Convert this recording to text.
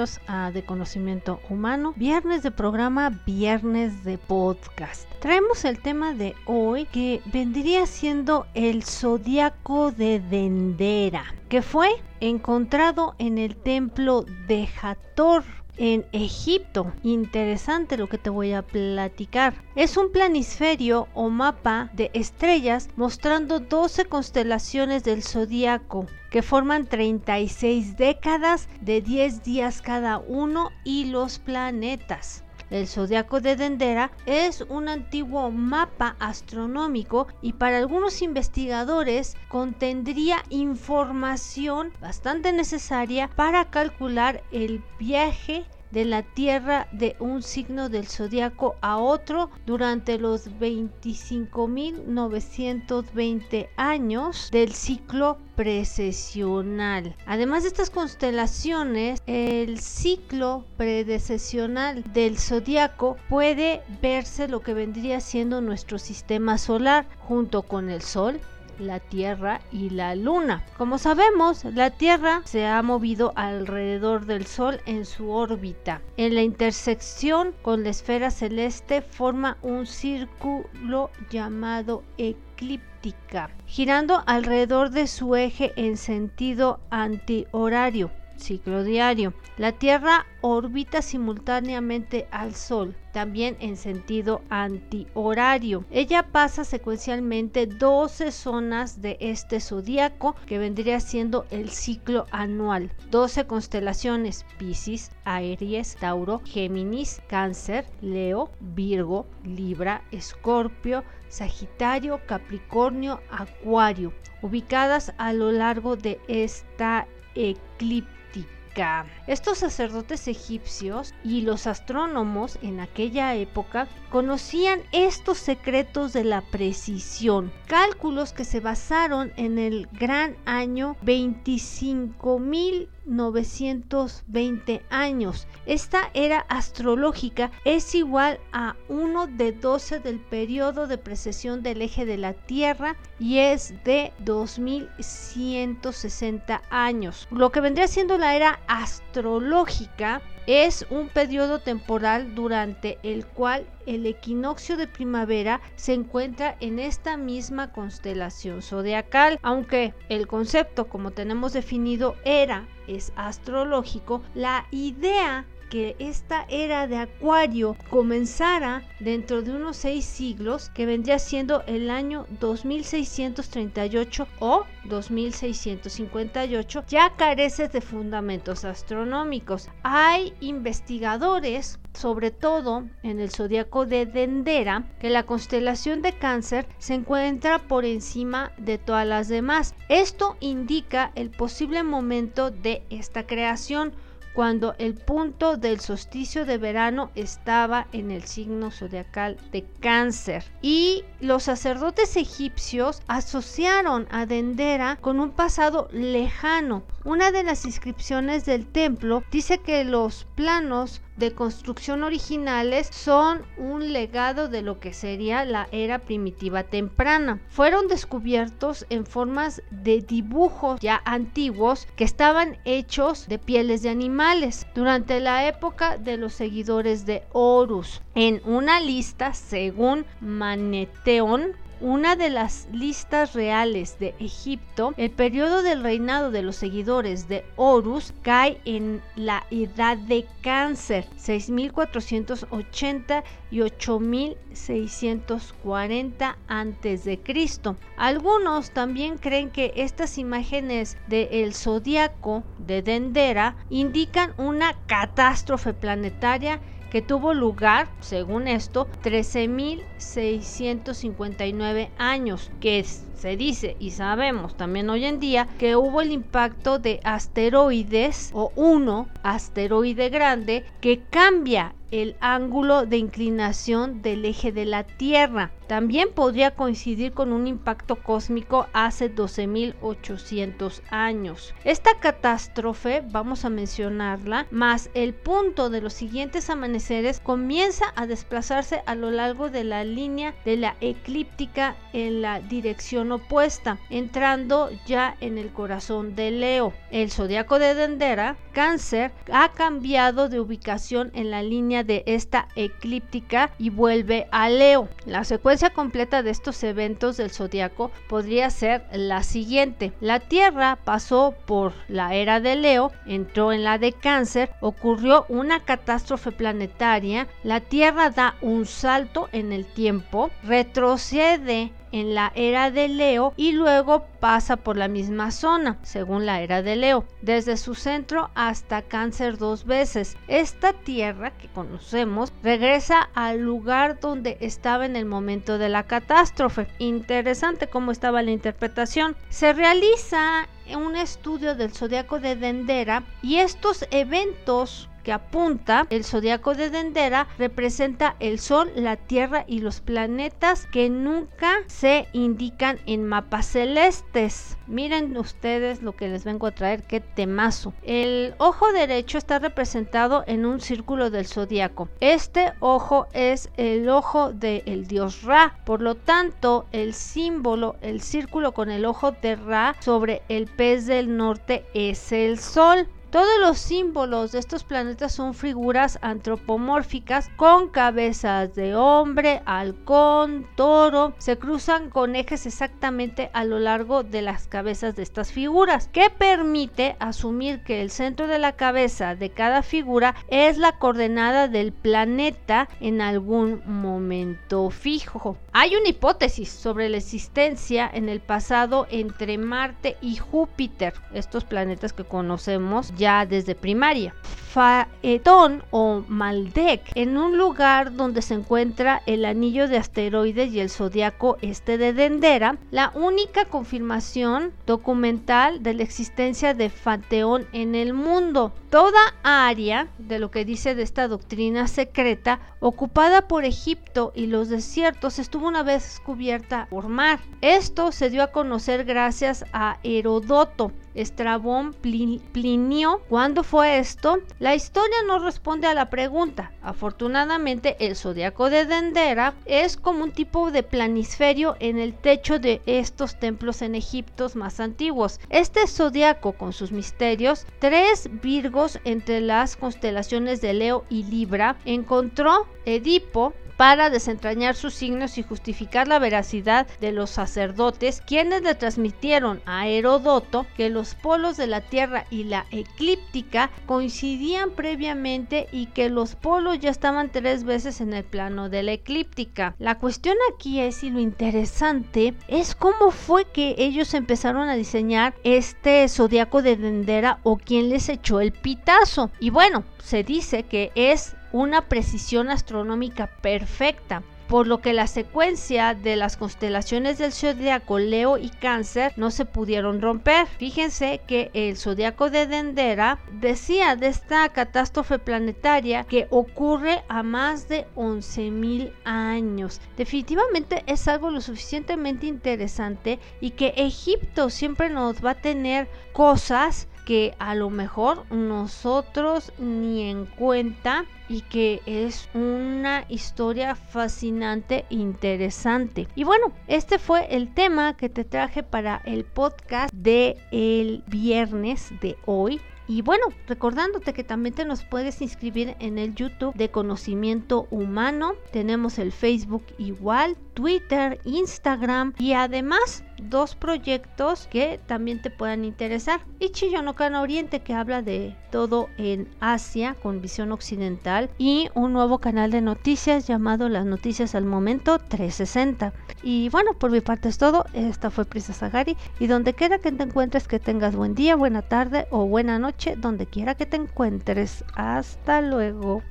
De Conocimiento Humano, viernes de programa, viernes de podcast. Traemos el tema de hoy que vendría siendo el zodiaco de Dendera, que fue encontrado en el templo de Hathor en Egipto. Interesante lo que te voy a platicar. Es un planisferio o mapa de estrellas mostrando 12 constelaciones del zodiaco que forman 36 décadas de 10 días cada uno y los planetas. El zodiaco de Dendera es un antiguo mapa astronómico y para algunos investigadores contendría información bastante necesaria para calcular el viaje de la Tierra de un signo del zodiaco a otro durante los 25.920 años del ciclo precesional. Además de estas constelaciones, el ciclo predecesional del zodiaco puede verse lo que vendría siendo nuestro sistema solar junto con el Sol, la Tierra y la Luna. Como sabemos, la Tierra se ha movido alrededor del Sol en su órbita. En la intersección con la esfera celeste forma un círculo llamado eclíptica, girando alrededor de su eje en sentido antihorario ciclo diario. La Tierra orbita simultáneamente al Sol, también en sentido antihorario. Ella pasa secuencialmente 12 zonas de este zodiaco que vendría siendo el ciclo anual. 12 constelaciones: Piscis, Aries, Tauro, Géminis, Cáncer, Leo, Virgo, Libra, Escorpio, Sagitario, Capricornio, Acuario, ubicadas a lo largo de esta eclipse estos sacerdotes egipcios y los astrónomos en aquella época conocían estos secretos de la precisión, cálculos que se basaron en el gran año 25.000 920 años. Esta era astrológica es igual a 1 de 12 del periodo de precesión del eje de la Tierra y es de 2160 años. Lo que vendría siendo la era astrológica es un periodo temporal durante el cual el equinoccio de primavera se encuentra en esta misma constelación zodiacal, aunque el concepto como tenemos definido era es astrológico, la idea que esta era de Acuario comenzara dentro de unos seis siglos, que vendría siendo el año 2638 o 2658, ya carece de fundamentos astronómicos. Hay investigadores sobre todo en el zodiaco de Dendera, que la constelación de Cáncer se encuentra por encima de todas las demás. Esto indica el posible momento de esta creación cuando el punto del solsticio de verano estaba en el signo zodiacal de cáncer. Y los sacerdotes egipcios asociaron a Dendera con un pasado lejano. Una de las inscripciones del templo dice que los planos de construcción originales son un legado de lo que sería la era primitiva temprana. Fueron descubiertos en formas de dibujos ya antiguos que estaban hechos de pieles de animales durante la época de los seguidores de Horus. En una lista, según Maneteón, una de las listas reales de Egipto, el periodo del reinado de los seguidores de Horus cae en la edad de cáncer, 6480 y 8640 a.C. Algunos también creen que estas imágenes del zodiaco de Dendera indican una catástrofe planetaria que tuvo lugar, según esto, 13.659 años, que Se dice y sabemos también hoy en día que hubo el impacto de asteroides o uno asteroide grande que cambia el ángulo de inclinación del eje de la Tierra. También podría coincidir con un impacto cósmico hace 12.800 años. Esta catástrofe, vamos a mencionarla, más el punto de los siguientes amaneceres comienza a desplazarse a lo largo de la línea de la eclíptica en la dirección opuesta, entrando ya en el corazón de Leo. El zodiaco de Dendera, Cáncer, ha cambiado de ubicación en la línea de esta eclíptica y vuelve a Leo. La secuencia completa de estos eventos del zodiaco podría ser la siguiente. La Tierra pasó por la era de Leo, entró en la de Cáncer, ocurrió una catástrofe planetaria, la Tierra da un salto en el tiempo, retrocede en la era de Leo y luego pasa por la misma zona, según la era de Leo, desde su centro hasta Cáncer dos veces. Esta tierra que conocemos regresa al lugar donde estaba en el momento de la catástrofe. Interesante cómo estaba la interpretación. Se realiza un estudio del zodiaco de Dendera y estos eventos que apunta el zodiaco de Dendera representa el Sol, la Tierra y los planetas que nunca se indican en mapas celestes. Miren ustedes lo que les vengo a traer, qué temazo. El ojo derecho está representado en un círculo del zodiaco. Este ojo es el ojo del dios Ra. Por lo tanto, el símbolo, el círculo con el ojo de Ra sobre el pez del norte es el Sol. Todos los símbolos de estos planetas son figuras antropomórficas con cabezas de hombre, halcón, toro. Se cruzan con ejes exactamente a lo largo de las cabezas de estas figuras, que permite asumir que el centro de la cabeza de cada figura es la coordenada del planeta en algún momento fijo. Hay una hipótesis sobre la existencia en el pasado entre Marte y Júpiter, estos planetas que conocemos ya desde primaria. Faetón o Maldek, en un lugar donde se encuentra el anillo de asteroides y el zodiaco este de Dendera, la única confirmación documental de la existencia de Fateón en el mundo. Toda área de lo que dice de esta doctrina secreta ocupada por Egipto y los desiertos estuvo una vez cubierta por mar. Esto se dio a conocer gracias a Herodoto, Estrabón, Plinio. ¿Cuándo fue esto? La historia no responde a la pregunta. Afortunadamente, el zodiaco de Dendera es como un tipo de planisferio en el techo de estos templos en Egipto más antiguos. Este zodiaco, con sus misterios, tres virgos entre las constelaciones de Leo y Libra, encontró Edipo, para desentrañar sus signos y justificar la veracidad de los sacerdotes, quienes le transmitieron a Herodoto que los polos de la Tierra y la eclíptica coincidían previamente y que los polos ya estaban tres veces en el plano de la eclíptica. La cuestión aquí es y lo interesante es cómo fue que ellos empezaron a diseñar este zodiaco de Dendera o quién les echó el pitazo. Y bueno, se dice que es una precisión astronómica perfecta por lo que la secuencia de las constelaciones del zodiaco Leo y Cáncer no se pudieron romper. Fíjense que el zodiaco de Dendera decía de esta catástrofe planetaria que ocurre a más de 11.000 años. Definitivamente es algo lo suficientemente interesante y que Egipto siempre nos va a tener cosas que a lo mejor nosotros ni en cuenta y que es una historia fascinante e interesante. Y bueno, este fue el tema que te traje para el podcast de el viernes de hoy. Y bueno, recordándote que también te nos puedes inscribir en el YouTube de Conocimiento Humano. Tenemos el Facebook igual, Twitter, Instagram y además dos proyectos que también te puedan interesar. Ichiyonokan Oriente que habla de todo en Asia con visión occidental y un nuevo canal de noticias llamado Las Noticias al Momento 360. Y bueno, por mi parte es todo. Esta fue Prisa Sagari y donde quiera que te encuentres que tengas buen día, buena tarde o buena noche, donde quiera que te encuentres. Hasta luego.